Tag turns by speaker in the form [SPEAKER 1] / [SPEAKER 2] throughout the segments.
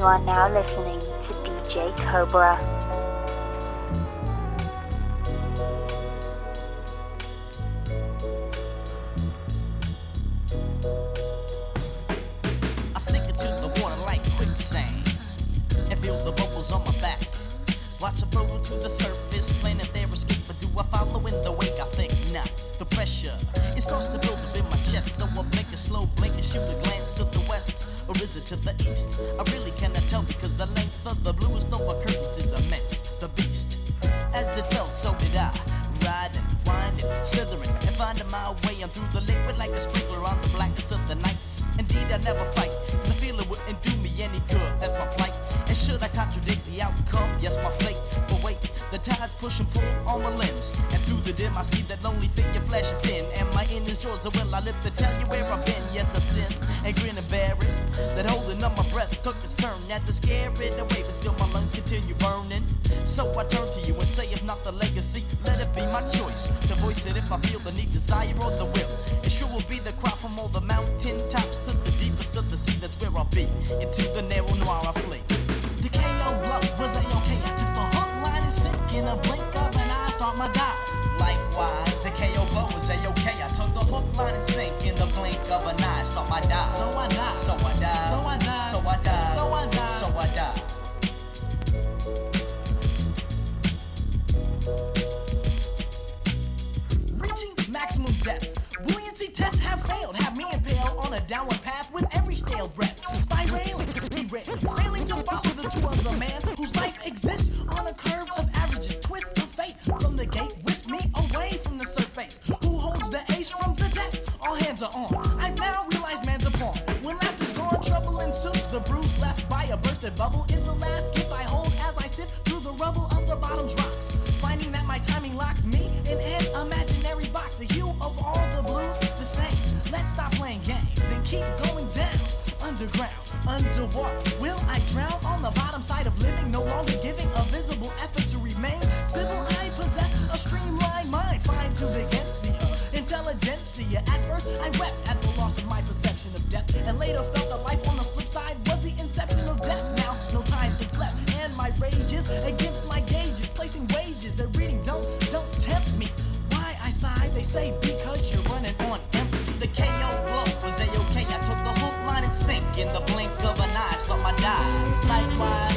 [SPEAKER 1] You are now listening to DJ Cobra.
[SPEAKER 2] I sink into the water like quicksand and feel the bubbles on my back. Watch them float to the surface, I follow in the wake? I think not. The pressure it starts to build up in my chest, so I make a slow blink and shoot a glance to the west, or is it to the east? I really cannot tell because the length of the bluest over curtains is immense. The beast, as it fell, so did I. Riding, winding, slithering, and finding my way on through the liquid like a sprinkler on the blackest of the nights. Indeed, I never fight, 'cause I feel it wouldn't do me any good. That's my plight. And should I contradict the outcome? Yes, my fate. But wait, the tides push and pull on my limbs. And through the dim, I see that lonely figure flashing thin. And my end is yours, so will I live to tell you where I've been? Yes, I sin and grin and bear it. That holding up my breath took its turn as I scare it away, but still my lungs continue burning. So I turn to you and say, if not the legacy, let it be my choice to voice it if I feel the need, desire, or the will. It sure will be the cry from all the mountain tops to the deepest of the sea. That's where I'll be. Into the narrow noir I flee. The KO blow was a okay. I took the hook, and sink in a blink of an eye. Start my dive. Likewise, the KO blow was a okay. I took the hook, line, and sink in the blink of an eye. Start my dive. So I die. So I die. So I die. So I die. So I die. So I die. Reaching maximum depths. Buoyancy tests have failed. Have me impaled on a downward path with every stale breath. Spiraling, derailing, failing to follow the two of the man whose life exists on a curve of averages. Twist of fate from the gate, whisk me away from the surface. Who holds the ace from the deck? All hands are on. I've now realized man's a pawn. When laughter's gone, trouble ensues. The bruise left by a bursted bubble is the last gift I hold as I sift through the rubble of the bottom's rocks. Finding that my timing locks me in an imaginary box. The hue of all the blues, the same. Let's stop playing games and keep going down. Underground, underwater. Will I drown on the bottom side of living? No longer giving a visible effort to remain. Civil, I possess a streamlined mind, fine tuned against the intelligentsia. At first, I wept at the loss of my perception of death, and later felt that life on the flip side was the inception of death. Now, no time is left, and my rage is against my gauges, placing wages. They're reading, don't, don't tempt me. Why I sigh, they say because you're running on empty. The KO blow was a sink in the blink of an eye. Start my dive. Likewise,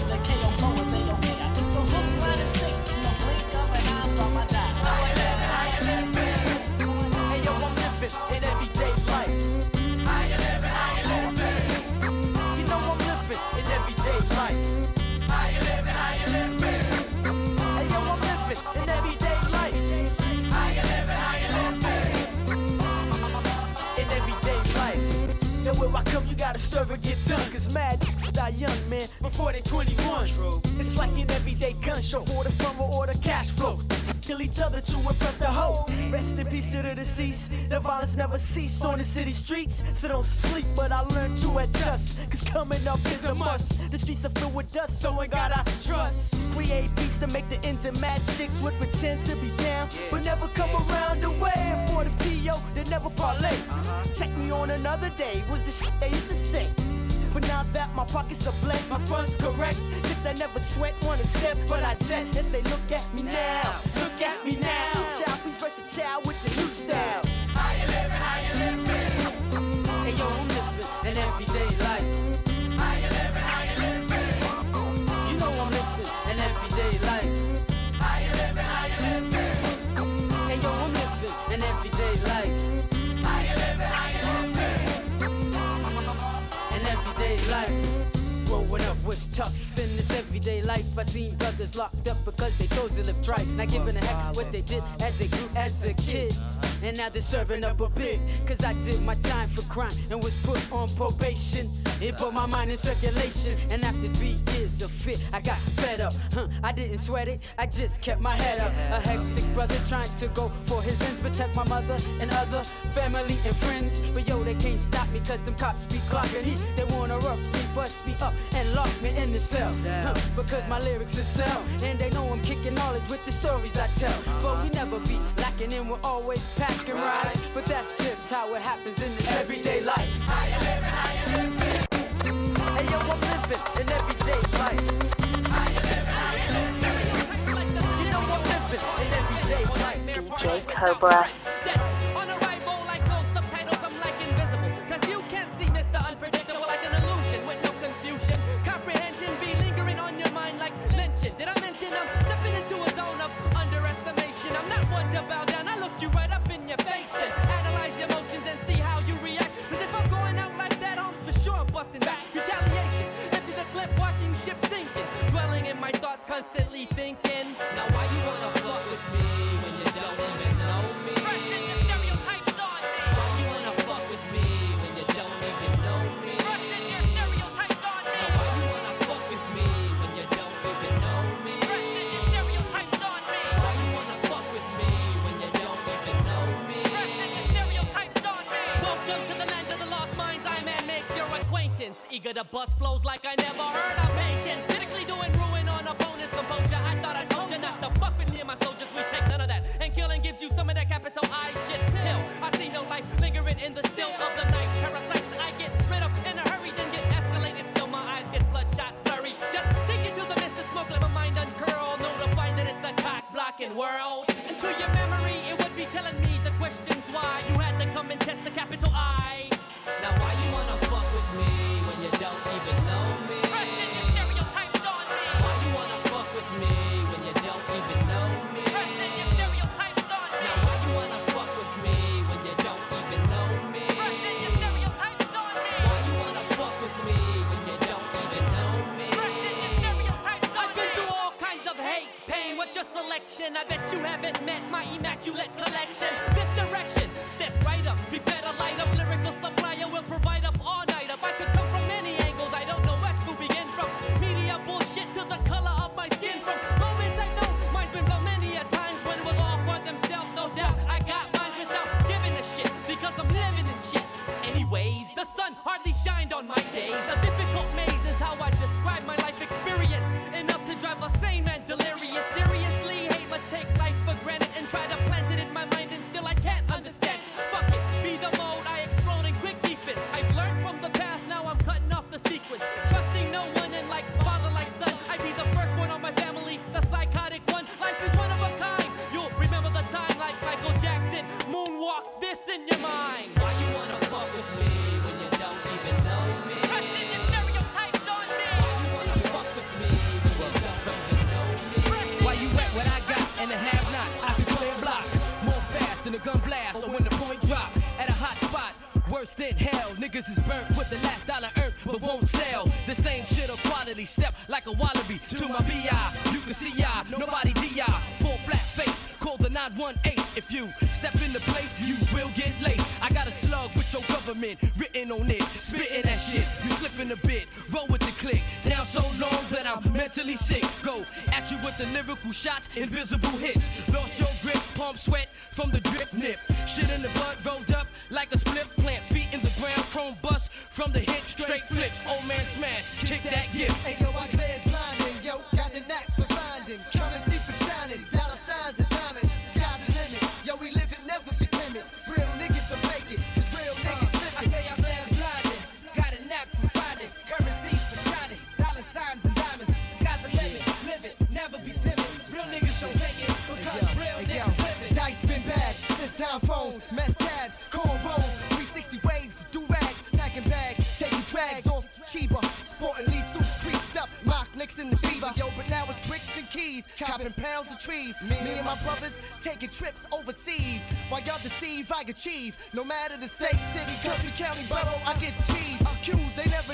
[SPEAKER 2] I come, you gotta serve or get done. Cause mad die young, man, before they 21. It's like an everyday gun show for the fun or the cash flow. Kill each other to impress the hoe. Rest in peace to the deceased. The violence never cease on the city streets. So don't sleep, but I learned to adjust. Cause coming up is a must. The streets are filled with dust, so I gotta trust. Create beats to make the ends and mad chicks would pretend to be down, but never come around the way. For the PO, they never parlay. Check me on another day, was shit they used to say. But now that my pockets are blessed, my funds correct. Chicks I never sweat, wanna step, but I jet. They look at me now, look at me now. Child, please versus child with the new style. How was tough in this everyday life. I seen brothers locked up because they chose to live trife. Not giving a heck what they did as they grew as a kid. And now they're serving up a bit. Cause I did my time for crime and was put on probation. It put my mind in circulation. And after three years of fit, I got fed up. Huh, I didn't sweat it, I just kept my head up. A hectic brother trying to go for his ends, protect my mother and other family and friends. But yo, they can't stop me cause them cops be clocking. They wanna rough me, bust me up, and lock me in the cell sell. Because my lyrics are sell. And they know I'm kicking knowledge with the stories I tell. But we never be lacking and we're always packing right. But that's just how it happens in everyday life. Hey
[SPEAKER 3] yo, I'm living in everyday life.
[SPEAKER 4] DJ Cobra.
[SPEAKER 5] better life. My
[SPEAKER 6] brothers taking trips overseas. While y'all deceive, I achieve. No matter the state, city, country, county, borough, I get cheese. Accused, they never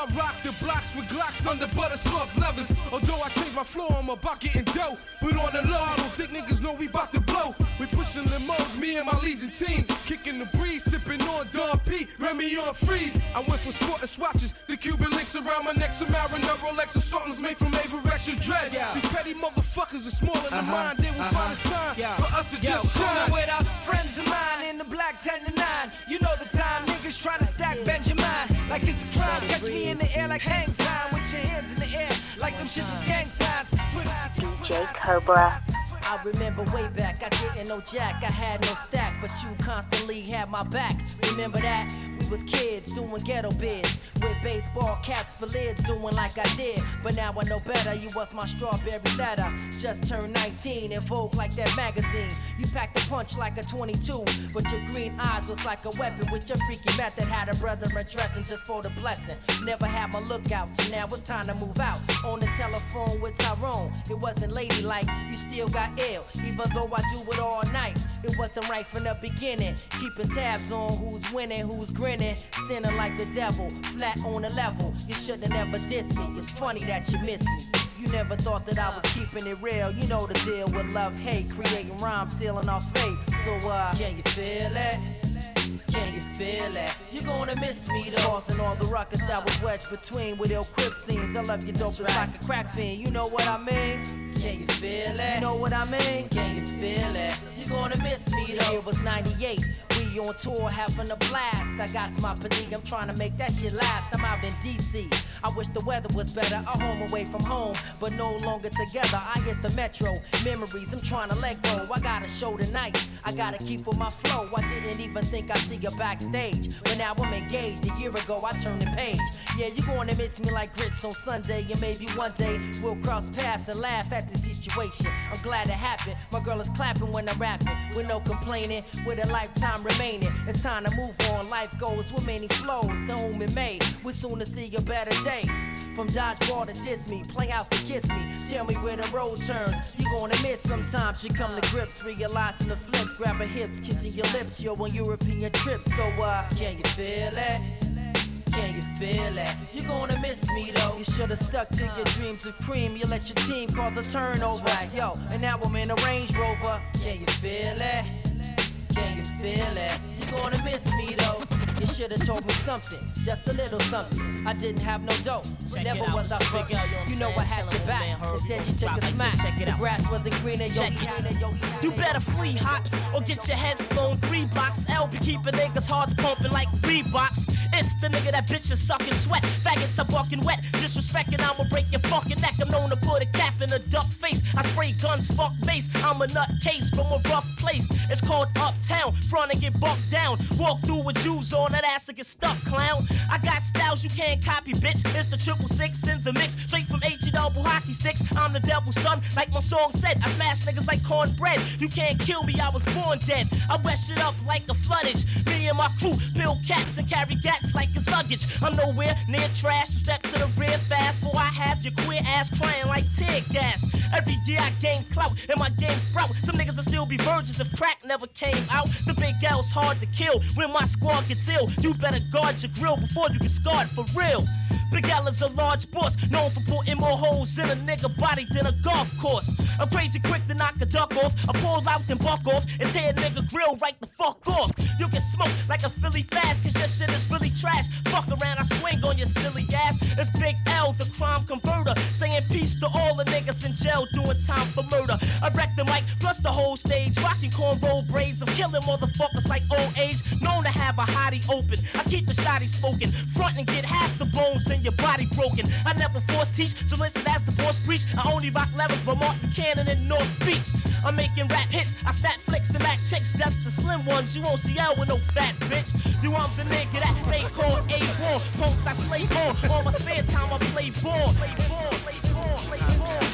[SPEAKER 6] I
[SPEAKER 7] rock the blocks with Glocks under butter soft levers. Although I change my flow, I'm about getting dough. But on the low, I don't think niggas know we bout to blow. We pushing limos, me and my Legion team. Kicking the breeze, sipping on Don P, Remy on freeze. I went from sporting swatches, the Cuban links around my neck, some Mariner, Rolex assortments made from Averextra dread.
[SPEAKER 8] Yeah.
[SPEAKER 7] These petty motherfuckers are small in the
[SPEAKER 8] Uh-huh.
[SPEAKER 7] mind, they will
[SPEAKER 8] Uh-huh.
[SPEAKER 7] find it's time
[SPEAKER 8] Yeah.
[SPEAKER 7] for us to
[SPEAKER 8] Yo,
[SPEAKER 7] just shine.
[SPEAKER 8] with our friends of mine in the black 10 to 9. Catch me in the air like hang sign. With your hands in the air, like them shits was gang signs. Put
[SPEAKER 4] DJ Cobra.
[SPEAKER 9] I remember way back, I didn't know Jack, I had no stack, but you constantly had my back. Remember that? We was kids doing ghetto bids with baseball caps for lids, doing like I did. But now I know better, you was my strawberry letter. Just turned 19 and Vogue like that magazine. You packed a punch like a 22, but your green eyes was like a weapon with your freaky method. Had a brother addressing just for the blessing. Never had my lookout, so now it's time to move out. On the telephone with Tyrone, it wasn't ladylike, you still got even though I do it all night. It wasn't right from the beginning, keeping tabs on who's winning, who's grinning, sinning like the devil, flat on the level. You should have never dissed me, it's funny that you miss me. You never thought that I was keeping it real. You know the deal with love, hate, creating rhymes, sealing off fate. So, uh, can you feel it? Can you feel it? You're gonna miss me, the boss, and all the ruckus that was wedged between with ill crib scenes. I love you dope just like a crack fiend. You know what I mean? Can you feel it? You know what I mean? Can you feel it? You're gonna miss me though. It was 98. On tour having a blast. I got my fatigue, I'm trying to make that shit last. I'm out in DC. I wish the weather was better. A home away from home, but no longer together. I hit the metro. Memories, I'm trying to let go. I got a show tonight. I gotta keep with my flow. I didn't even think I'd see you backstage. But now I'm engaged. A year ago, I turned the page. Yeah, you're gonna miss me like grits on Sunday. And maybe one day we'll cross paths and laugh at the situation. I'm glad it happened. My girl is clapping when I'm rapping. With no complaining, with a lifetime remaining. It's time to move on. Life goes with many flows. The home it made. We're soon to see a better day. From dodgeball to diss me, playhouse to kiss me. Tell me where the road turns. You gonna miss sometimes. You come to grips, realizing the flips, grab her hips, kissing your lips. Yo, on European trips. So uh, can you feel it? Can you feel it? You're gonna miss me though. You should've stuck to your dreams of cream. You let your team cause a turnover. Yo, and now I'm in a Range Rover. Can you feel it? Can you feel it? You're gonna miss me though. You should've told me something, just a little something. I didn't have no dough,
[SPEAKER 10] Check
[SPEAKER 9] never
[SPEAKER 10] out,
[SPEAKER 9] was I
[SPEAKER 10] Mr. Big
[SPEAKER 9] broke.
[SPEAKER 10] L, you know what
[SPEAKER 9] You
[SPEAKER 10] I'm
[SPEAKER 9] know I had your back.
[SPEAKER 10] him, man, Herb,
[SPEAKER 9] Instead you took a smack.
[SPEAKER 10] check it
[SPEAKER 9] The grass wasn't greener, yo.
[SPEAKER 10] Check
[SPEAKER 9] he
[SPEAKER 10] it.
[SPEAKER 9] had it, yo,
[SPEAKER 10] You better flee hops or get your head flown three blocks. L be keeping niggas' hearts pumping like three Reeboks. It's the nigga that bitches sucking sweat. Faggots are walking wet. Disrespecting, I'ma break your fucking neck. I'm known to put a cap in a duck face. I spray guns, fuck face. I'm a nutcase from a rough place. It's called Uptown. Front and get bucked down. Walk through with Jews on that ass and get stuck, clown. I got styles you can't copy, bitch. It's the triple six in the mix. Straight from H double hockey sticks. I'm the devil's son, like my song said. I smash niggas like cornbread. You can't kill me, I was born dead. I wet shit up like a floodage. Me and my crew build cats and carry gats like it's luggage. I'm nowhere near trash, step to the rear fast. For I have your queer ass crying like tear gas. Every year I gain clout and my game sprout. Some niggas will still be virgins if crack never came out. The big L's hard to kill when my squad gets ill. You better guard your grill before you get scarred for real. Big L is a large boss, known for putting more holes in a nigga body than a golf course. I'm crazy quick to knock a duck off. I pull out and buck off and tear a nigga grill right the fuck off. You get smoked like a Philly fast, cause your shit is really trash. Fuck around, I swing on your silly ass. It's Big L, the crime converter, saying peace to all the niggas in jail doing time for murder. I wreck the mic plus the whole stage, rocking cornrow braids. I'm killing motherfuckers like old age, known to have a hottie open. I keep the shotty smoking, front and get half the bones in your body broken. I never force teach, so listen as the boss preach. I only rock levels by Martin Cannon in North Beach. I'm making rap hits, I snap flicks and back chicks, just the slim ones. You won't see out with no fat bitch. You want the nigga that they call A-War. Punks I slay on, all my spare time I. Play ball, play ball, play ball, play ball,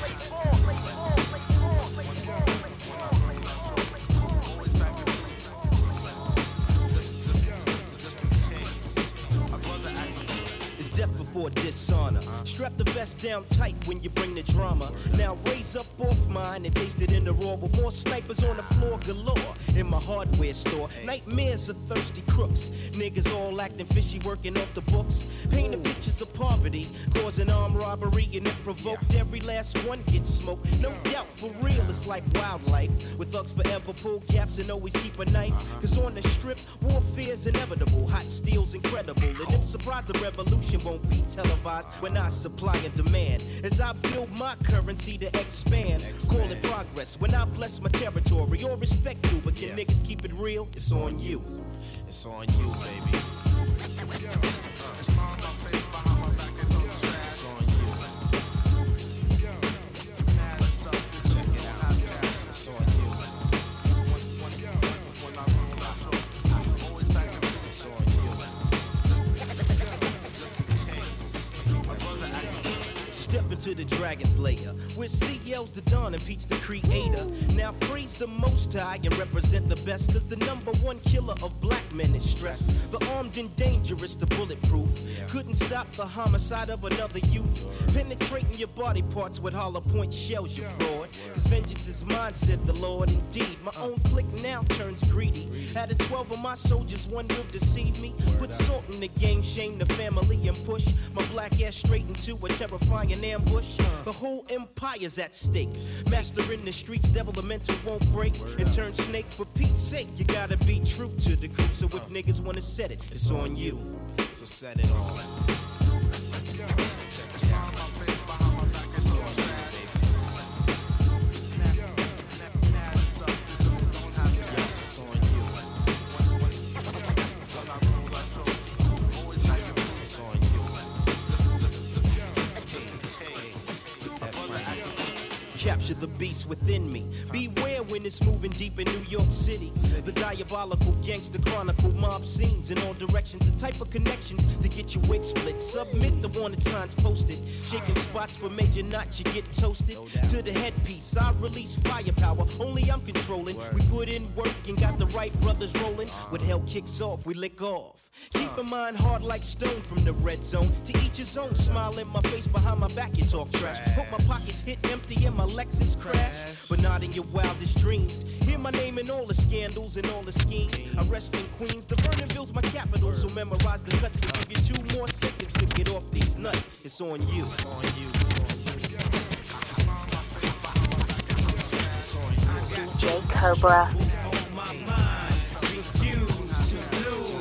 [SPEAKER 11] or dishonor. Strap the vest down tight when you bring the drama. Now raise up off mine and taste it in the raw with more snipers on the floor galore. In my hardware store, nightmares of thirsty crooks. Niggas all acting fishy, working off the books. Painting pictures of poverty, causing armed robbery, and it provoked every last one get smoked. No doubt, for real, it's like wildlife. With thugs forever pull caps and always keep a knife. Cause on the strip, warfare's inevitable. Hot steel's incredible. And if surprised, the revolution won't be televised when I supply and demand. As I build my currency to expand, call it progress. When I bless my territory or respect you, but can niggas keep it real? It's on you.
[SPEAKER 12] It's on you, baby.
[SPEAKER 11] Dragon's lair, where CL's the Don and Pete's the creator. Now praise the most high and represent the best, cause the number one killer of black men is stress. The armed and dangerous, the bulletproof. Couldn't stop the homicide of another youth. Penetrating your body parts with hollow point shells, you fraud. Cause vengeance is mine, said the Lord. Indeed, my own clique now turns greedy. Out of 12 of my soldiers, one will deceive me. Put salt in the game, shame the family, and push my black ass straight into a terrifying ambush. The whole empire's at stake. Master in the streets, devil the mental won't break. And turn snake for Pete's sake. You gotta be true to the crew. So if niggas wanna set it, it's on you.
[SPEAKER 12] So set it on.
[SPEAKER 11] Capture the beast within me. Beware when it's moving deep in New York City. The diabolical gangster chronicle mob scenes in all directions. The type of connections to get your wig split. Submit the wanted signs posted. Shaking spots for major knots, you get toasted. To the headpiece, I release firepower. Only I'm controlling. We put in work and got the right brothers rolling. When hell kicks off, we lick off. Keep in mind hard like stone from the red zone. To each his own. Smile in my face behind my back, you talk trash. Hope my pockets hit empty and my Lexus crash. But not in your wildest dreams. Hear my name in all the scandals and all the schemes. I rest in Queens. The Vernonville's my capital. So memorize the cuts to give you two more seconds to get off these nuts. It's on you.
[SPEAKER 12] It's on you. It's on you.
[SPEAKER 1] DJ Cobra.
[SPEAKER 13] on my mind, refuse to lose.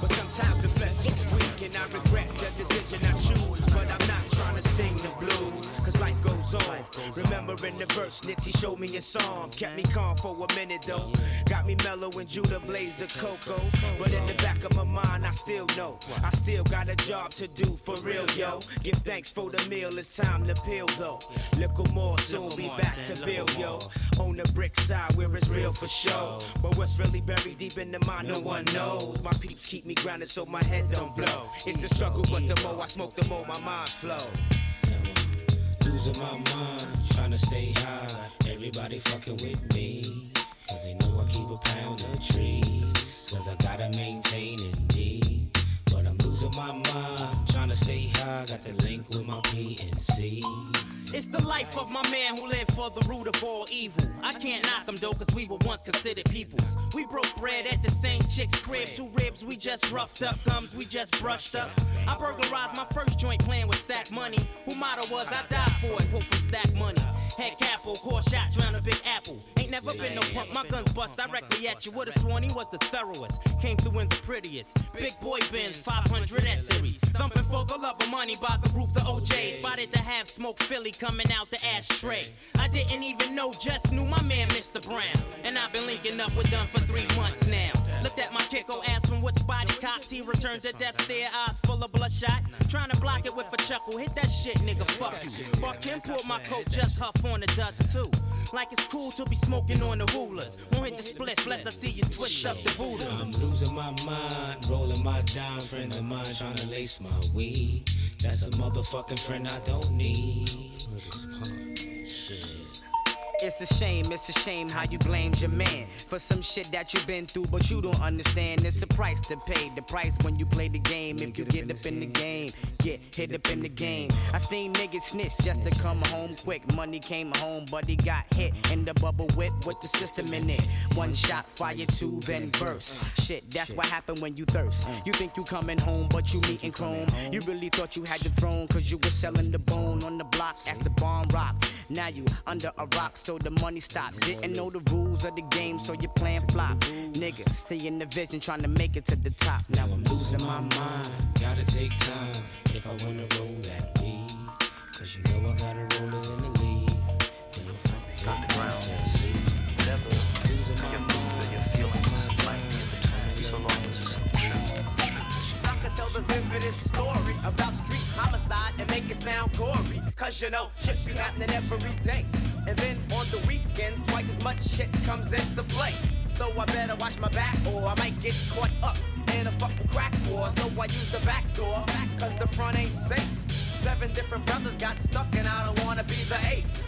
[SPEAKER 13] But sometimes the flesh gets weak and I regret the decision I choose. But I'm not trying to sing the blues, cause life goes on. Remembering the verse, Nitty showed me a song. Kept me calm for a minute though. Got me mellow when Judah blazed the cocoa. But in the back of my mind, I still know. I still got a job to do for real, yo. Give thanks for the meal, it's time to peel though. Little more, soon be back to build, yo. On the brick side where it's real for sure. But what's really buried deep in the mind, no one knows. My peeps keep me grounded so my head don't blow. It's a struggle, but the more I smoke, the more my mind flow.
[SPEAKER 5] Losing my mind, trying to stay high. Everybody fucking with me. Cause they know I keep a pound of trees. Cause I gotta maintain it deep. But I'm losing my mind, trying to stay high. Got the link with my PNC.
[SPEAKER 14] It's the life of my man who lived for the root of all evil. I can't knock them though, cause we were once considered peoples. We broke bread at the same chick's crib. Two ribs, we just roughed up. Gums, we just brushed up. I burglarized my first joint playing with stack money. Who motto was I died for it, quote from stack money. Head capo, core shots round a big apple. Ain't never been no punk, my guns bust directly at you. Would've sworn he was the thoroughest. Came through in the prettiest. Big boy Benz, 500 S series. Thumping for the love of money by the group, the O'Jays. Spotted to have smoke Philly coming out the ashtray. I didn't even know, just knew my man Mr. Brown. And I've been linking up with them for three months now. Looked at my kicko, asked from which body cocked. He returned to death stare, eyes full of bloodshot. Trying to block it with a chuckle. Hit that shit, nigga, fuck you. But Kim pulled my coat, just huff on the dust too. Like it's cool to be smoking on the rulers. Won't hit the split, lest I see you twist up the
[SPEAKER 5] I'm losing my mind, rolling my dime. Friend of mine trying to lace my weed. That's a motherfucking friend I don't need.
[SPEAKER 15] It's a shame, it's a shame how you blamed your man for some shit that you've been through, but you don't understand. It's a price to pay. The price when you play the game. If you get up in the game, get hit up in the game. I seen niggas snitch just to come home quick. Money came home, but he got hit in the bubble whip with the system in it. One shot, fire two, then burst. Shit, that's what happened when you thirst. You think you coming home, but you meeting chrome. You really thought you had the throne, cause you was selling the bone on the block as the bomb rock. Now you under a rock, so the money stopped. Didn't know the rules of the game, so you playing flop. Niggas seeing the vision, trying to make it to the top. Now I'm losing my mind.
[SPEAKER 5] Gotta take time if I wanna roll that weed. Cause you know I gotta roll it in the leaf. Then you fuck with me, Never losing my mind.
[SPEAKER 8] I could tell the vividest story about street homicide and make it sound gory. Cause you know, shit be happening every day. And then on the weekends, twice as much shit comes into play. So I better watch my back or I might get caught up in a fucking crack war. So I use the back door, cause the front ain't safe. Seven different brothers got stuck and I don't wanna be the eighth.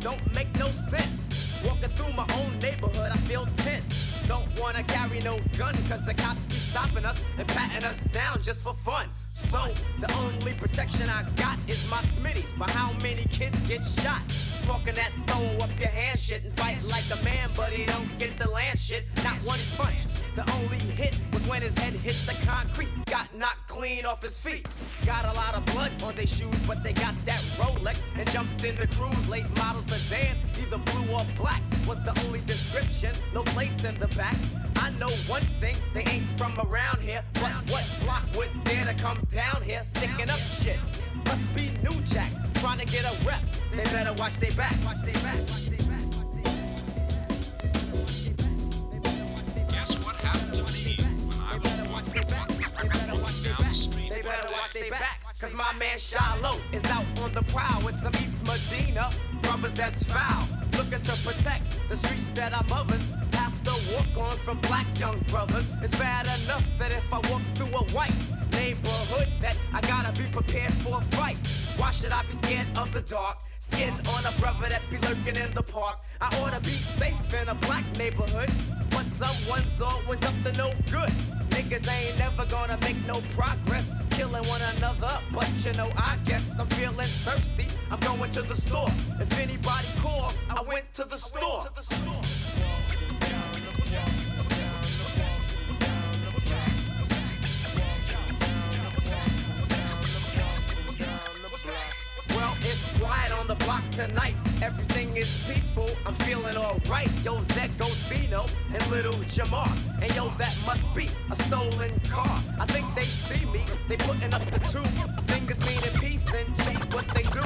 [SPEAKER 8] Don't make no sense. Walking through my own neighborhood, I feel tense. Don't wanna carry no gun, cause the cops be stopping us and patting us down just for fun. So, the only protection I got is my smitties. But how many kids get shot? Talking that throw up your hand shit and fight like a man, but he don't get the land shit. Not one punch. The only hit was when his head hit the concrete. Got knocked clean off his feet. Got a lot of blood on their shoes, but they got that Rolex and jumped in the cruise. Late model sedan, either blue or black was the only description. No plates in the back. I know one thing, they ain't from around here. But what block would dare to come down here sticking up shit? Must be new jacks trying to get a rep. They better watch their back. Watch their back.
[SPEAKER 12] Guess
[SPEAKER 8] cause my man Shiloh is out on the prowl with some East Medina brothers that's foul. Looking to protect the streets that our mothers have to walk on from black young brothers. It's bad enough that if I walk through a white neighborhood, that I gotta be prepared for a fight. Why should I be scared of the dark? Skin on a brother that be lurking in the park. I ought to be safe in a black neighborhood, but someone's always up to no good. Niggas ain't never gonna make no progress, killing one another. But you know, I guess I'm feeling thirsty. I'm going to the store. If anybody calls, I went to the store. Block tonight. Everything is peaceful. I'm feeling alright. Yo, that go Dino and little Jamar. And yo, that must be a stolen car. I think they see me. They putting up the two fingers meaning peace. Then check what they do.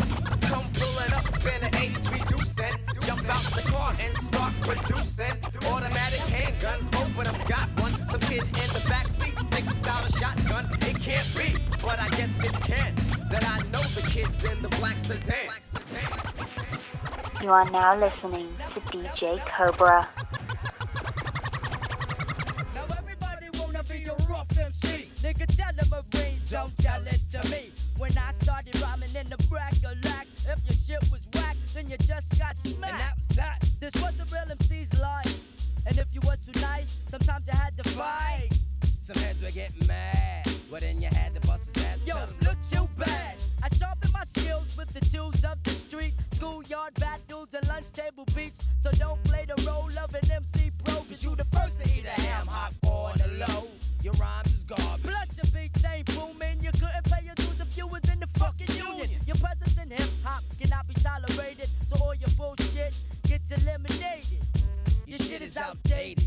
[SPEAKER 8] Come pulling up in an 83 deuce and jump out the car and start producing automatic handguns. Both of them got one. Some kid in the back seat sticks out a shotgun. It can't be, but I guess it can. That I know the kids in the black sedan.
[SPEAKER 4] You are now listening to DJ Cobra.
[SPEAKER 16] Now everybody wanna be a rough MC. Nigga, tell them a range, don't tell it to me. When I started rhyming in the brack of lack, if your shit was whack, then you just got smacked. And that was that. This was the real MC's life. And if you was too nice, sometimes you had to fight. Some heads were getting mad. Well, then you had to bust his ass. Yo, look too bad. I sharpen my skills with the tools of the street. Schoolyard battles and lunch table beats. So don't play the role of an MC pro. Cause you the first to eat a ham hock on the low. Your rhymes is garbage. Plus your beats ain't booming. You couldn't pay your dues if you was in the fucking union. Your presence in hip hop cannot be tolerated. So all your bullshit gets eliminated. Your shit is outdated.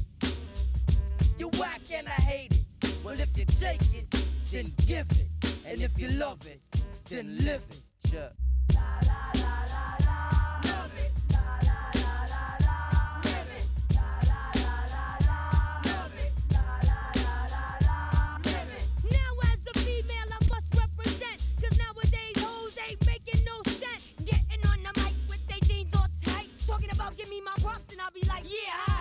[SPEAKER 16] You whack and I hate it. Well, if you take it, then give it. And if you love it, then live it. Sure.
[SPEAKER 17] Now as a female, I must represent. Nowadays hoes ain't making no sense. Getting on the mic with they jeans all tight. Talking about give me my props and I'll be like, yeah,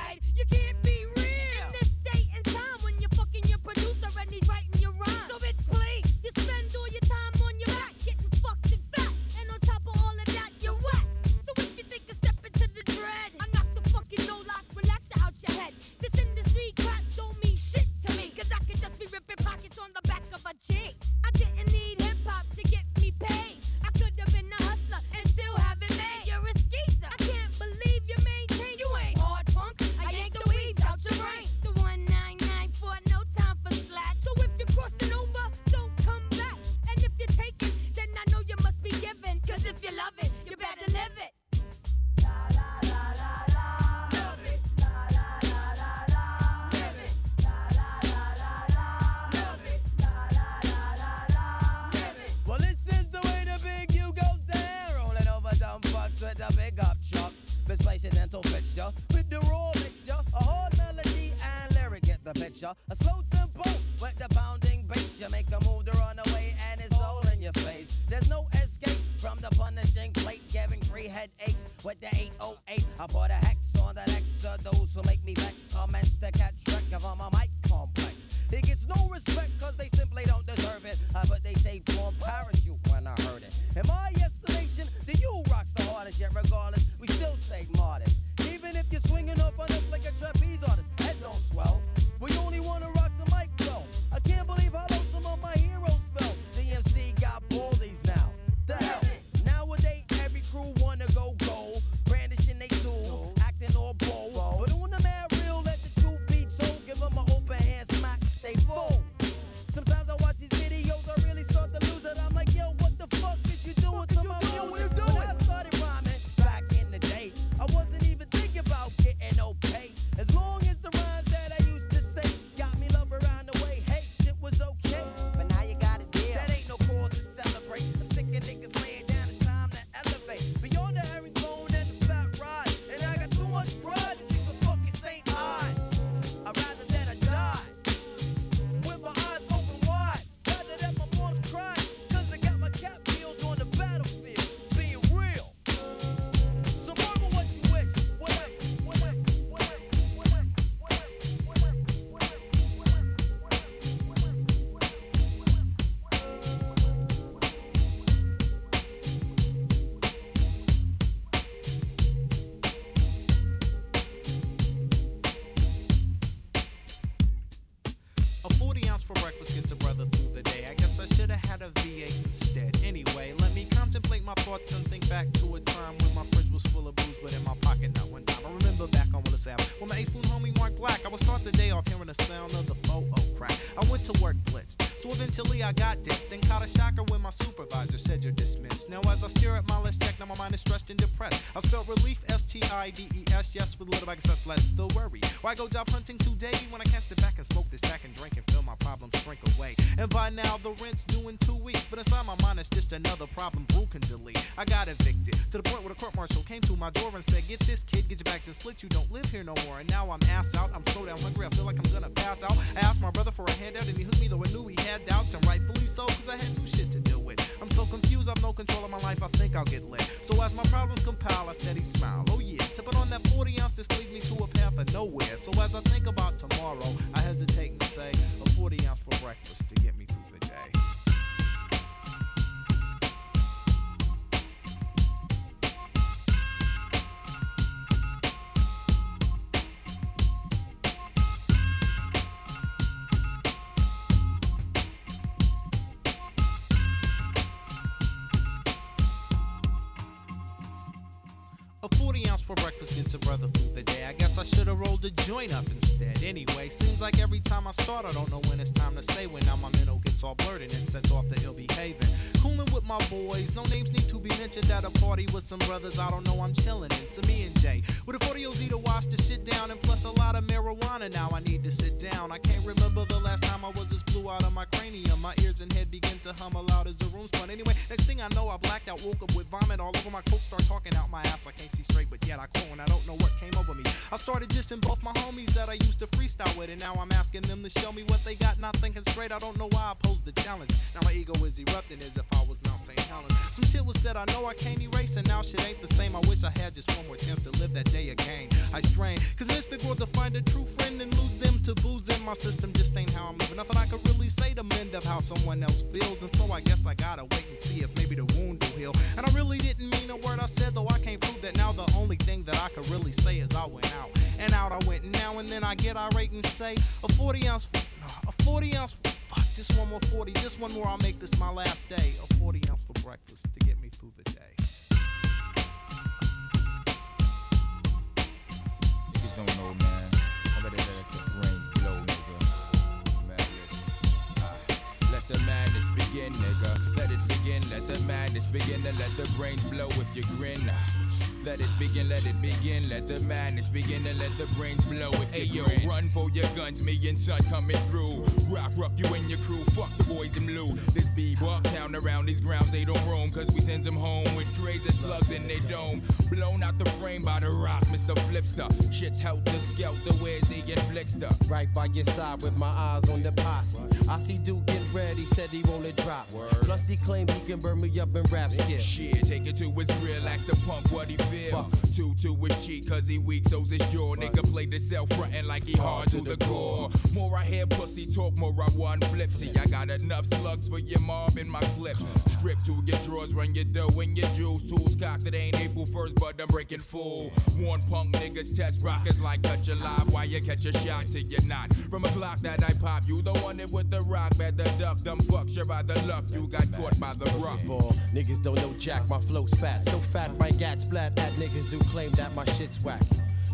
[SPEAKER 18] Why go job hunting today when I can't sit back and smoke this sack and drink and feel my problems shrink away? And by now the rent's due in two weeks, but inside my mind it's just another problem Brew can delete. I got evicted to the point where the court marshal came to my door and said, Get this kid, get your bags and split. You don't live here no more. And now I'm ass out. I'm so damn hungry. I feel like I'm gonna pass out. I asked my brother for a handout and he hooked me though I knew he had doubts and rightfully so because I had new shit to with. I'm so confused. I've no control of my life. I think I'll get lit. So as my problems compile, I steady smile. Oh yeah, sipping on that 40 ounce this leads me to a path of nowhere. So as I think about tomorrow, I hesitate and say a 40 ounce for breakfast to get me through I join up rolled instead. Anyway, seems like every time I start, I don't know when it's time to say when. Now my mental gets all blurred and it sets off the ill behaving. Cooling with my boys, no names need to be mentioned at a party with some brothers I don't know I'm chilling in. Me and Jay, with a 40 OZ to wash the shit down, and plus a lot of marijuana. Now I need to sit down. I can't remember the last time I was this blue out of my cranium. My ears and head begin to hum aloud as the room spun. Anyway, next thing I know, I blacked out, woke up with vomit all over my coat, start talking out my ass. I can't see straight, but yet I and I don't know what came over me. I started dissing both my homies that I used to freestyle with, and now I'm asking them to show me what they got. Not thinking straight, I don't know why I posed the challenge. Now my ego is erupting as if I was Mount St. Helens. Some shit was said I know I can't erase, and now shit ain't the same. I wish I had just one more chance to live that day again. I strain, cause this big world to find a true friend and lose them to booze in my system just ain't how I'm living. Nothing I could really say to mend up how someone else feels, and so I guess I gotta wait and see if maybe the wound will heal. And I really didn't mean a word I said, though I can't prove that now. The only thing that I could really say is I went out and out. I went now and then I get irate and say a 40 ounce, a 40 ounce. Fuck, just one more 40, just one more. I'll make this my last day. A 40 ounce for breakfast to get me through the day.
[SPEAKER 19] Niggas don't know, man. I better let the brains blow, nigga. Madness. Ah. Let the madness begin, nigga. Let it begin, let the madness begin, and let the brains blow if you grin. Let it begin, let it begin, let the madness begin and let the brains blow. Hey yo, run for your guns, me and son coming through. Rock, rock you and your crew, fuck the boys in blue. This be walk town around these grounds, they don't roam, cause we send them home with trays of slugs in their dome. Blown out the frame by the rock, Mr. Flipster. Shit's helter skelter, where's the inflictor?
[SPEAKER 20] Right by your side with my eyes on the posse. I see Duke get ready, said he wanna drop. Plus he claimed he can burn me up in rap skill.
[SPEAKER 19] Shit, take it to his real, ask the punk what he feel. Two to his cheek, cause he weak, so's his jaw. Nigga play the self frontin' like he hard to the core. More I hear pussy talk, more I want flip. See, I got enough slugs for your mob in my clip. Strip to your drawers, run your dough and your jewels. Tools cocked, it ain't April 1st, but I'm breaking full. One punk niggas test rockets like cut you live while you catch a shot till you're not. From a Glock that I pop, you the one that with the rock, better duck. Them fucks, you're by the luck, you got caught by the rock.
[SPEAKER 20] First of all, niggas don't know jack, my flow's fat. So fat, my gat splat at niggas who claim that my shit's whack.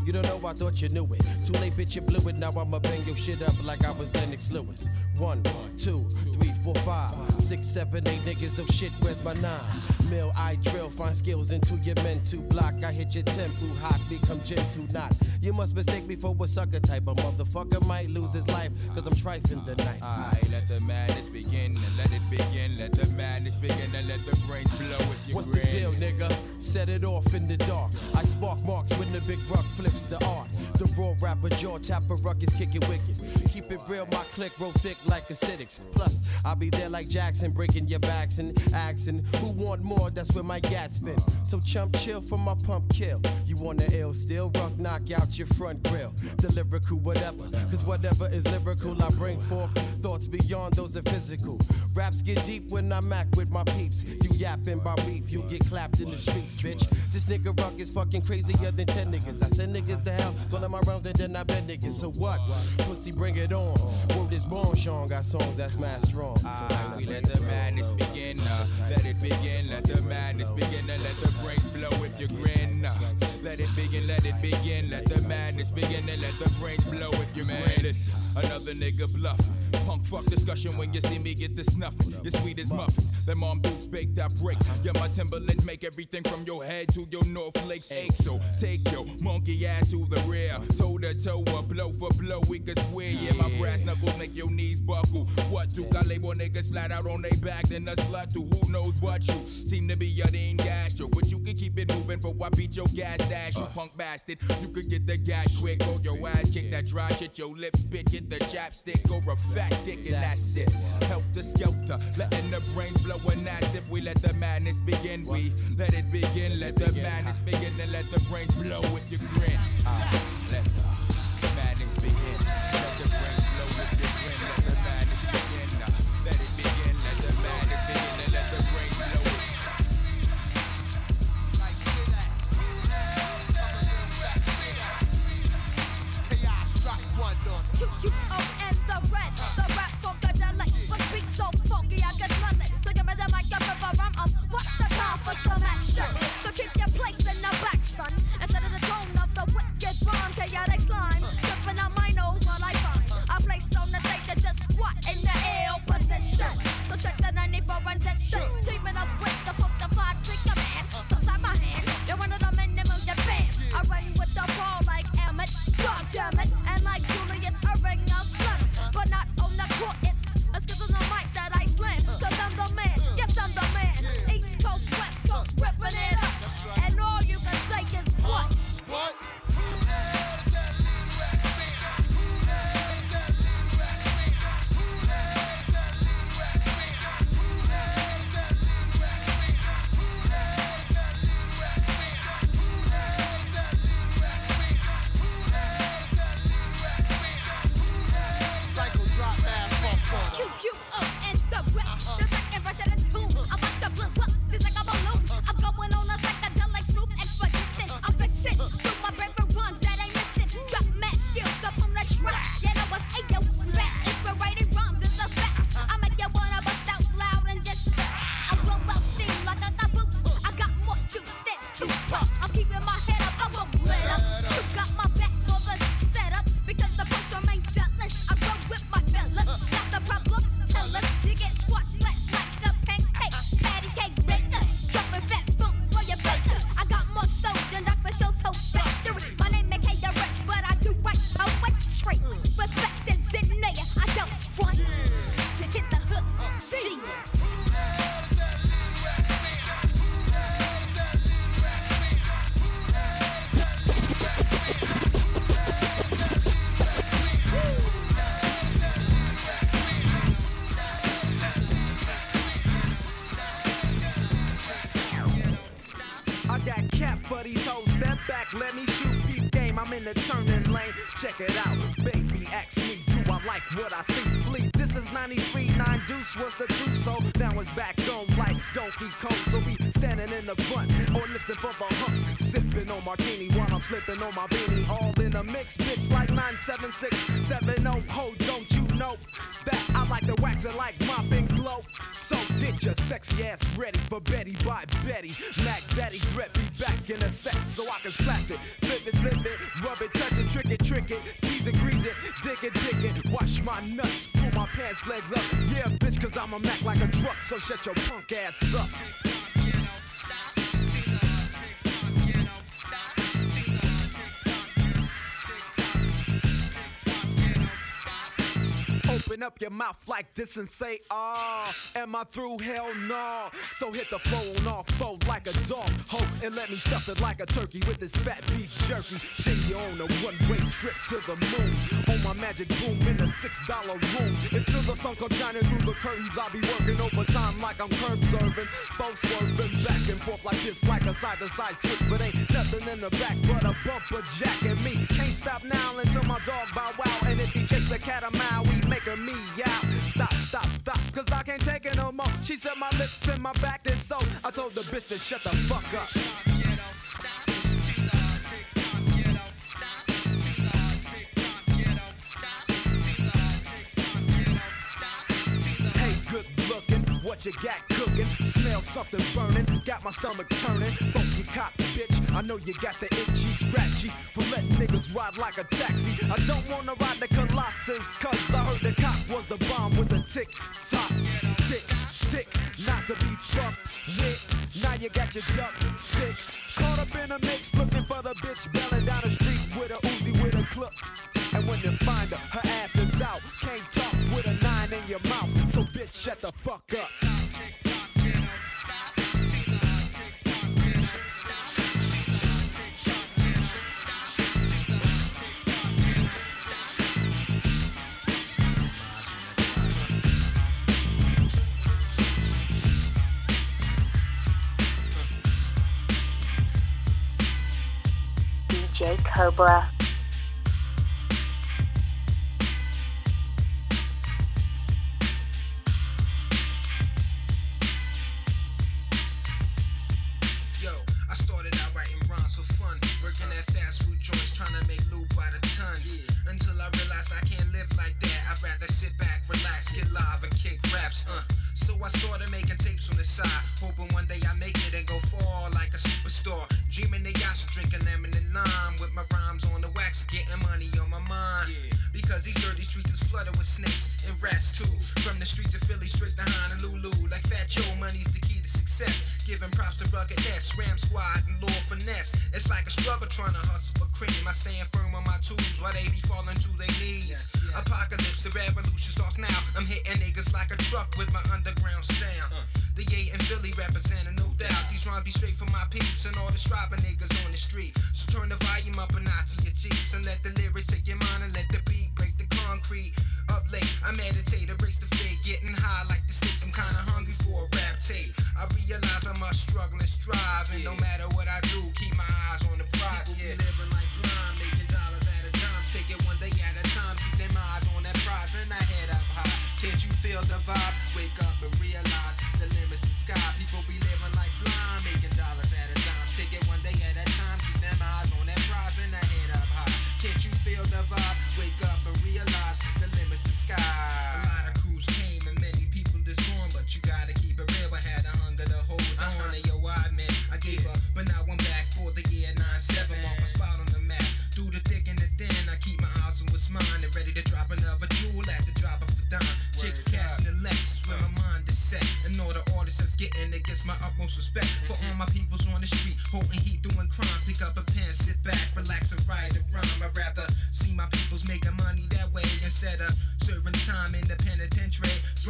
[SPEAKER 20] You don't know, I thought you knew it. Too late, bitch, you blew it. Now I'ma bang your shit up like I was Lennox Lewis. One, two, three, four, five, six, seven, eight niggas. Oh shit, where's my nine? Mill, I drill, find skills into your men mental block. I hit your tempo hot, become gentle, not. You must mistake me for a sucker type. A motherfucker might lose his life, cause I'm trifling the night.
[SPEAKER 19] Alright, let the madness begin and let it begin. Let the madness begin and let the brains blow if you
[SPEAKER 20] What's
[SPEAKER 19] grin.
[SPEAKER 20] the deal, nigga? Set it off in the dark. I spark marks when the big rock flips the art. The raw rapper jaw tapper ruckus kick it wicked. Keep it real, my click roll thick like acidics. Plus, I'll be there like Jackson, breaking your backs and axing. Who want more? That's where my gats been. So chump chill for my pump kill. You want the ill still rock knock out your front grill. The lyrical whatever, cause whatever is lyrical, I bring forth thoughts beyond those are physical. Raps get deep when I'm with my peeps. You yapping by beef, you get clapped in the streets, bitch. This nigga rock is fucking crazier than 10 niggas. I said niggas to hell, one of my rounds and then I bet niggas. So what? Pussy, bring it on. Sean got songs that's mad strong. So
[SPEAKER 19] Ah, we let the madness begin. Uh, let it begin. Let the madness begin and let the brains blow if you grin. Uh, let it begin. Let it begin. Let the madness begin and let the brains blow if you grin. Listen, another nigga bluff. Punk fuck discussion when you see me get the snuffle. Your sweet as muffins. Them mom dudes bake that break. Yeah, my Timberlands make everything from your head to your North Lakes ache. So take your monkey ass to the rear. Toe to toe, or blow for blow, we can swear. Yeah, my brass knuckles make your knees buckle. What do I label niggas flat out on they back? Then a slut to who knows what you seem to be a dean gastro. But you can keep it moving for I beat your gas you punk bastard. You could get the gas quick, or your ass kick that dry shit, your lips spit, get the chapstick, or a fat dick, and that's it. Help the skelter, letting the brains blow, and that's if we let the madness begin. We let it begin, let the madness begin, and let the brains blow with your grin. Ah,
[SPEAKER 21] this and say, ah, oh, am I through? Hell no. So hit the flow on all four like a dog, ho, and let me stuff it like a turkey with this fat beef jerky. See you on a one way trip to the moon my magic boom in a six dollar room. Until the sun comes shining through the curtains, I'll be working overtime like I'm curb serving. Both swerving back and forth like this, like a side to side switch. But ain't nothing in the back but a bumper jack and me. Can't stop now until my dog bow wow. And if he chase a cat a mile, we make her me out. Stop, stop, stop, cause I can't take it no more. She said my lips and my back is so. I told the bitch to shut the fuck up. what you got cooking. Smell something burning, got my stomach turning. Funky cop, bitch, I know you got the itchy, scratchy. For let niggas ride like a taxi. I don't wanna ride the Colossus, cause I heard the cop was the bomb with a tick tock. Tick, tick, not to be fucked with. Now you got your duck sick. Caught up in a mix, looking for the bitch belling down the street with a Uzi with a clip. And when you find her, her ass is out. Can't talk with a nine in your mouth. So bitch, shut the fuck up.
[SPEAKER 22] Cobra.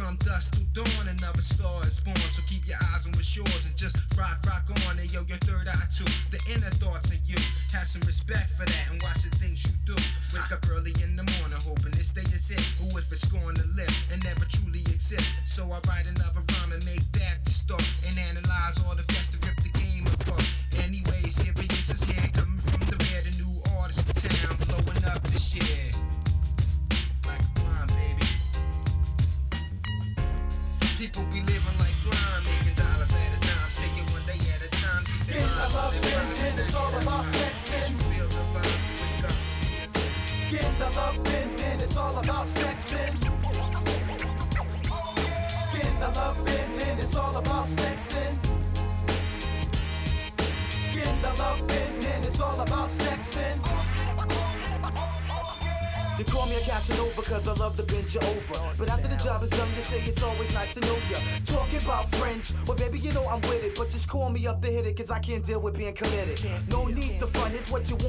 [SPEAKER 23] from dusk to dawn, another star is born. So keep your eyes on what's yours and just rock, rock on. And yo, your third eye to The inner thoughts of you. Have some respect for that.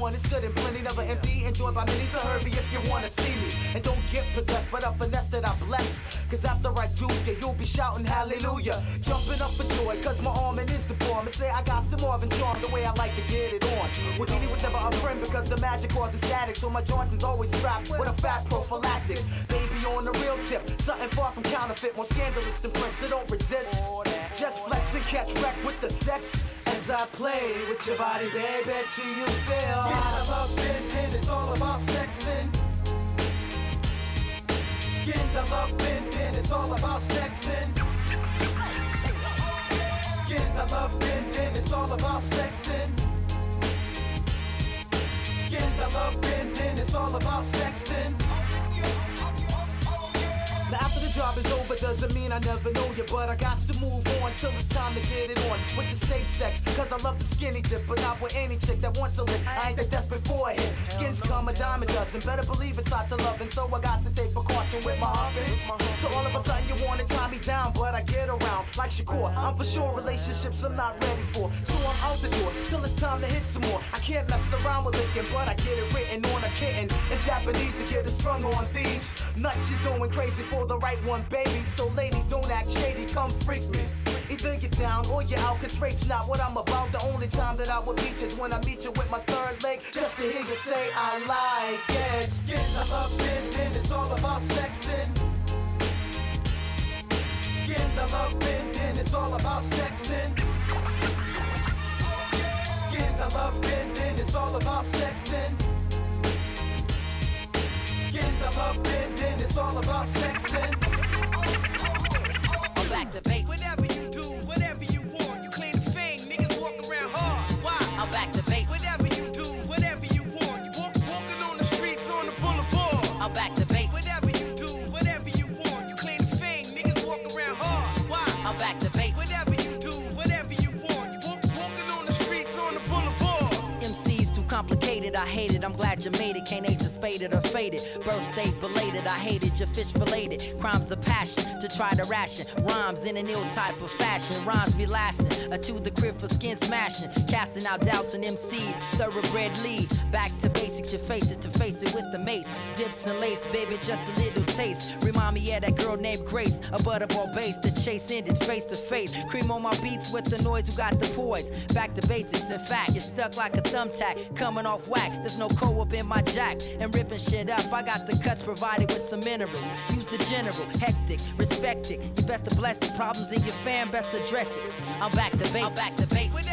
[SPEAKER 23] You
[SPEAKER 6] want, it's good and plenty. Never empty, enjoyed by many. So hurry if you wanna see me. And don't get possessed, but a finesse that I bless. Cause after I do ya, you'll be shouting hallelujah. Jumping up for joy, cause my arming is the bomb. And say I got some more than charm the way I like to get it on. Houdini was never a friend because the magic causes static. So my joint is always strapped with a fat prophylactic. Baby on the real tip, something far from counterfeit, more scandalous than Prince. So don't resist. Just flex and catch wreck with the sex I play with your body, baby, till you feel. I love bending, it's all about sexing. Skins I love bending, it's all about sexing. Skins I love bending, it's all about sexing. Skins I love bending, it's all about sexing. Now after the job is over doesn't mean I never know you But I got to move on till it's time to get it on With the safe sex, cause I love the skinny dip But not with any chick that wants a lick. I ain't that desperate for a hit. Skins come a dime a dozen. Better believe it's lots of loving So I got to take precaution with my humping So all of a sudden you wanna tie me down But I get around like Shakur. I'm for sure relationships I'm not ready for So I'm out the door till it's time to hit some more. I can't mess around with licking But I get it written on a kitten. In Japanese to get it strung on these. Nuts she's going crazy for the right one, baby. So, lady, don't act shady, come freak me. Either you're down or you're out, cause rape's not what I'm about. The only time that I would you is when I meet you with my third leg. Just to hear you say I like it. Skins I love bending, it's all about sexing. Skins I love bending, it's all about sexing. Skins I love bending, it's all about sexing. Skins I love bending, it's all about sexing.
[SPEAKER 9] I'm back to basics.
[SPEAKER 24] Whatever you do, whatever you want, you claim the fame. Niggas walk around hard. Why?
[SPEAKER 9] I'm back to basics.
[SPEAKER 24] Whatever you do, whatever you want, you walk, walking on the streets on the boulevard.
[SPEAKER 9] I'm back to basics.
[SPEAKER 24] Whatever you do, whatever you want, you claim the fame. Niggas walk around hard. Why?
[SPEAKER 9] I'm back to basics.
[SPEAKER 24] Whatever you do, whatever you want, you walk, walking on the streets on the boulevard.
[SPEAKER 9] MC's too complicated, I hate it. I'm glad you made it. Can't ace it, spaded or faded. Birthday belated, I hated your fish filleted. Crimes of passion to try to ration. Rhymes in an ill type of fashion. Rhymes be lasting. A to the crib for skin smashing. Casting out doubts and MCs. Thoroughbred lead. Back to basics, you face it to face it with the mace. Dips and lace, baby, just a little taste. Remind me of that girl named Grace. A butterball base, the chase ended face to face. Cream on my beats with the noise who got the poise. Back to basics, in fact, you're stuck like a thumbtack. Coming off whack, there's no co up in my jack. And ripping shit up, I got the cuts provided with some minerals. Use the general, hectic, respect it. You best to bless it. Problems in your fam, best address it. I'm back to basics. I'm back to basics.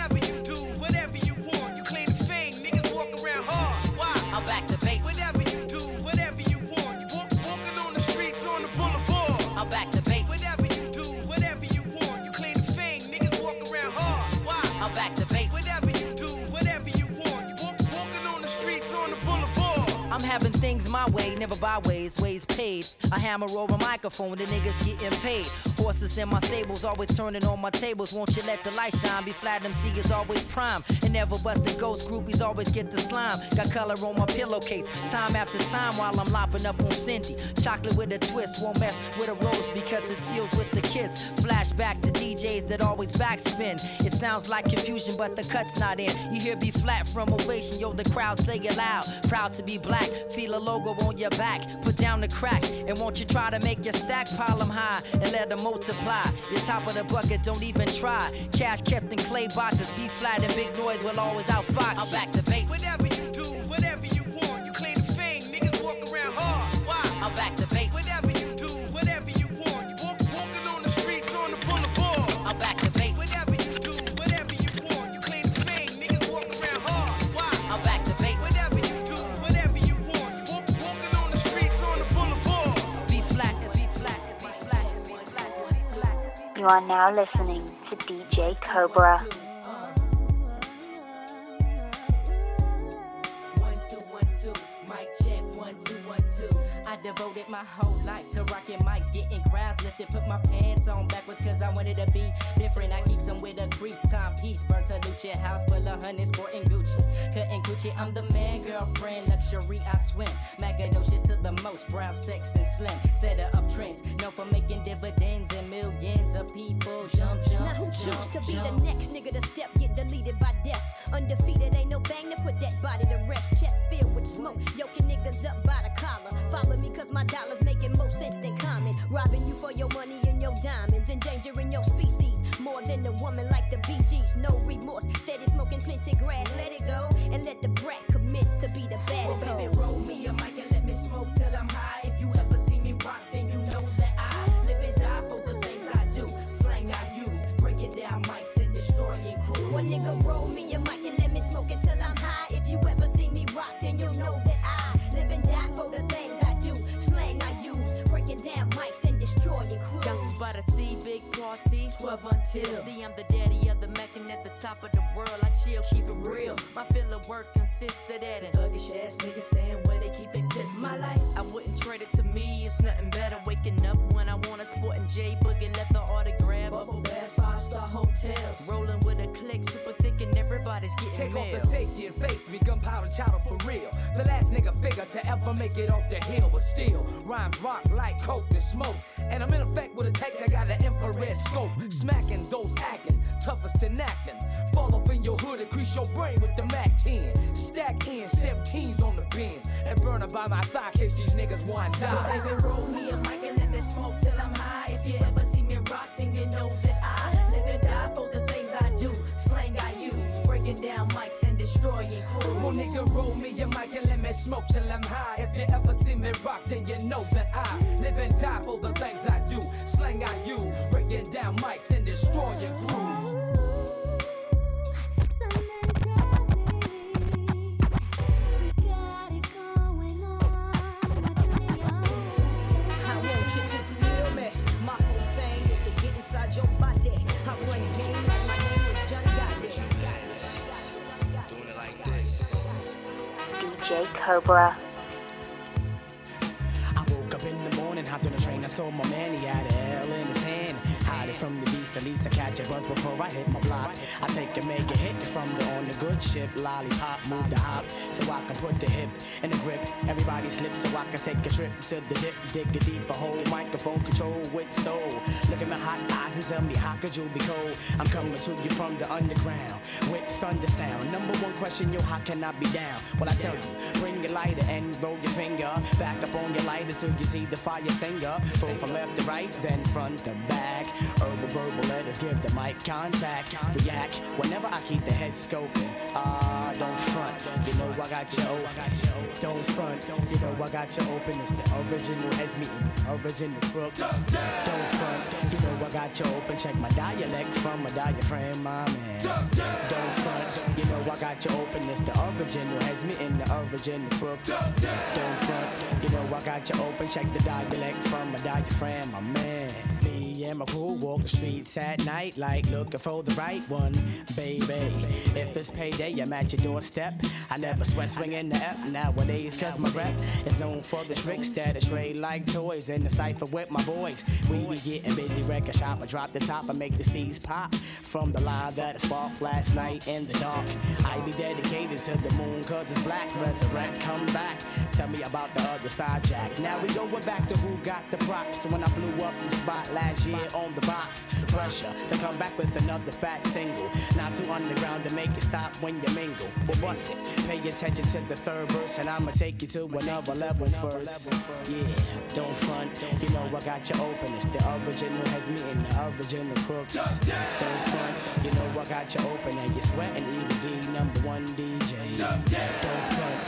[SPEAKER 9] My way, never byways, ways ways paid. I hammer over microphone, the niggas getting paid. Horses in my stables, always turning on my tables. Won't you let the light shine? B Flatt, MC is always prime. And never busting ghost groupies, always get the slime. Got color on my pillowcase, time after time while I'm lopping up on Cindy. Chocolate with a twist, won't mess with a rose because it's sealed with the kiss. Flashback to DJs that always backspin. It sounds like confusion, but the cut's not in. You hear B Flatt from ovation, yo, the crowd say it loud. Proud to be black, feel a logo on your back. Put down the crack, and won't you try to make your stack pile pile 'em high and let them multiply? Your top of the bucket, don't even try. Cash kept in clay boxes, B Flatt and big noise will always outfox. I'm back to base.
[SPEAKER 24] Whatever you do,
[SPEAKER 1] are now listening to DJ Cobra.
[SPEAKER 25] Devoted my whole life to rocking mics, to put my pants on backwards cause I wanted to be different. I keep some with a crease time piece. Burnt a Lucha house full of honey, sporting Gucci. Cutting Gucci, I'm the man, girlfriend. Luxury, I swim. Magadocious to the most, brown, sex, and slim. Setter up trends, known for making dividends and millions of people jump, jump.
[SPEAKER 26] Now who choose to be
[SPEAKER 25] jump.
[SPEAKER 26] the next nigga to step, get deleted by death? Undefeated, ain't no thing to put that body to rest. Chest filled with smoke, yoking niggas up by the collar. Follow me cause my dollars making more sense than common. Robbing you for your money and your diamonds, endangering your species. More than a woman like the Bee Gees, no remorse. Steady smoking plenty grass, let it go. And let the brat commit to be the baddest
[SPEAKER 25] Well, baby, roll me a mic and let me smoke till I'm high. If you ever see me rock, then you know that I live and die for the things I do. Slang I use, breaking down mics and destroying crews.
[SPEAKER 26] One nigga roll me
[SPEAKER 27] 12 until. See, I'm the daddy of the Mac and at the top of the world. I chill, keep it real. My fill of work consists of that and
[SPEAKER 25] Thuggish ass niggas saying where they keep it pissed.
[SPEAKER 27] my life. I wouldn't trade it to me. It's nothing better waking up when I want a sporting J boogie let the autographs.
[SPEAKER 25] Bubble bass, five star hotels.
[SPEAKER 27] Rolling with a click, super thick, and everybody's getting
[SPEAKER 4] Take
[SPEAKER 27] mail.
[SPEAKER 4] off the safety and face me, gunpowder chowder for real. The last nigga figure to ever make it off the hill, but still rhymes rock like coke and smoke. And I'm in effect with a tech that got an infrared scope, smacking those acting toughest and acting. Fall up in your hood, increase your brain with the Mac 10. Stack in 17s on the bins and burn by my thigh, case these niggas want
[SPEAKER 25] Well,
[SPEAKER 4] die.
[SPEAKER 25] baby, roll me a mic and let me smoke till I'm high. If you ever see me rock, then you know
[SPEAKER 4] nigga, roll me a mic and let me smoke till I'm high. If you ever see me rock, then you know that I live and die for the things I do. Slang I use, breaking down mics and destroying crews.
[SPEAKER 1] DJ Cobra.
[SPEAKER 8] I woke up in the morning, hopped on the train, I saw my man, he had a L in it from the beast, at least I catch a buzz before I hit my block. I take a make a hit from the on the good ship, lollipop, move the hop, so I can put the hip in the grip. Everybody slips so I can take a trip to the dip, dig a deeper hole, microphone control with soul. Look at my hot eyes and tell me how could you be cold? I'm coming to you from the underground with thunder sound. Number one question, yo, how can I be down? Well, I tell you, bring your lighter and roll your finger back up on your lighter so you see the fire finger. Go from left to right, then front to back. Verbal letters give the mic contact. React whenever I keep the head scoping. Ah, don't front. You know I got you open. Don't front. You know I got you open. It's the original heads meeting. Original crooks. Don't front. You know I got you open. Check my dialect from my diaphragm, my man. Don't front. You know I got you open. It's the original heads meeting. The original crooks. Don't front. You know I got you open. Check the dialect from my diaphragm, my man. And my crew walk the streets at night like looking for the right one, baby. If it's payday, I'm at your doorstep. I never sweat swinging the F nowadays, cause my rep is known for the tricks that I trade like toys in the cipher with my boys. We be getting busy, record shop. I drop the top, I make the seeds pop from the line that I sparked last night in the dark. I be dedicated to the moon, cause it's black. Resurrect, come back. Tell me about the other side jacks. Now we going back to who got the props when I blew up the spot last year on the box. Pressure to come back with another fat single. Not too underground to make it stop when you mingle. Well, bust it. Pay attention to the third verse, and I'ma take you to another level first. Yeah, don't front. You know I got you open. It's the original has me in the original crooks. Don't front. You know I got you open, and you're sweating. Evil Dee number one DJ. Don't front.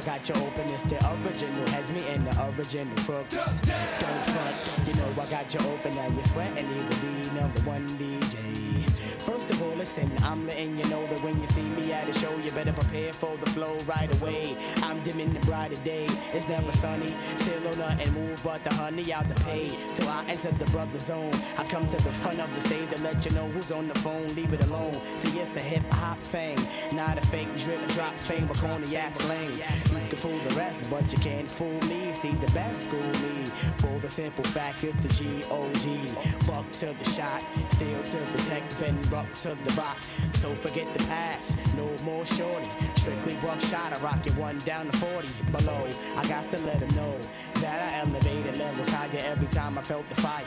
[SPEAKER 8] I got you open, it's the original. Heads me in the original crooks. Don't front, you know I got you open, now
[SPEAKER 15] you sweating, Even will be number one DJ. First of all, listen, I'm letting you know that when you see me at a show, you better prepare for the flow right away. I'm dimming the brighter day, it's never sunny. Still on nothing move but the honey out the pay. So I enter the brother zone. I come to the front of the stage to let you know who's on the phone, leave it alone. See, it's a hip hop thing, not a fake drip drop fame, but corny ass lane. You can fool the rest, but you can't fool me. See, the best school me. For the simple fact is the G-O-G. Buck to the shot, steel to protect, then rock to the box. So forget the past, no more shorty. Strictly Buckshot, I rock it one down to 40 below. I got to let them know that I elevated levels higher every time I felt the fire.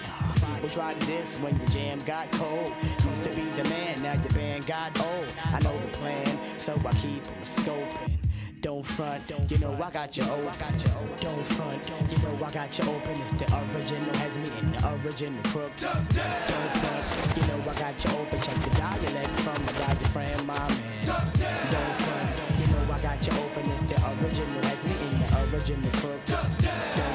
[SPEAKER 15] People tried this when the jam got cold. Used to be the man, now your band got old. I know the plan, so I keep them scoping. Don't front, don't you know I got your old, oh, I got your. Oh. Don't front, you know I got your open. It's the original heads meeting the original crooks. Don't front, you know I got your open. Check the dialect from my doctor friend, my man. Don't front, you know I got your open. It's the original heads meeting the original crooks. Don't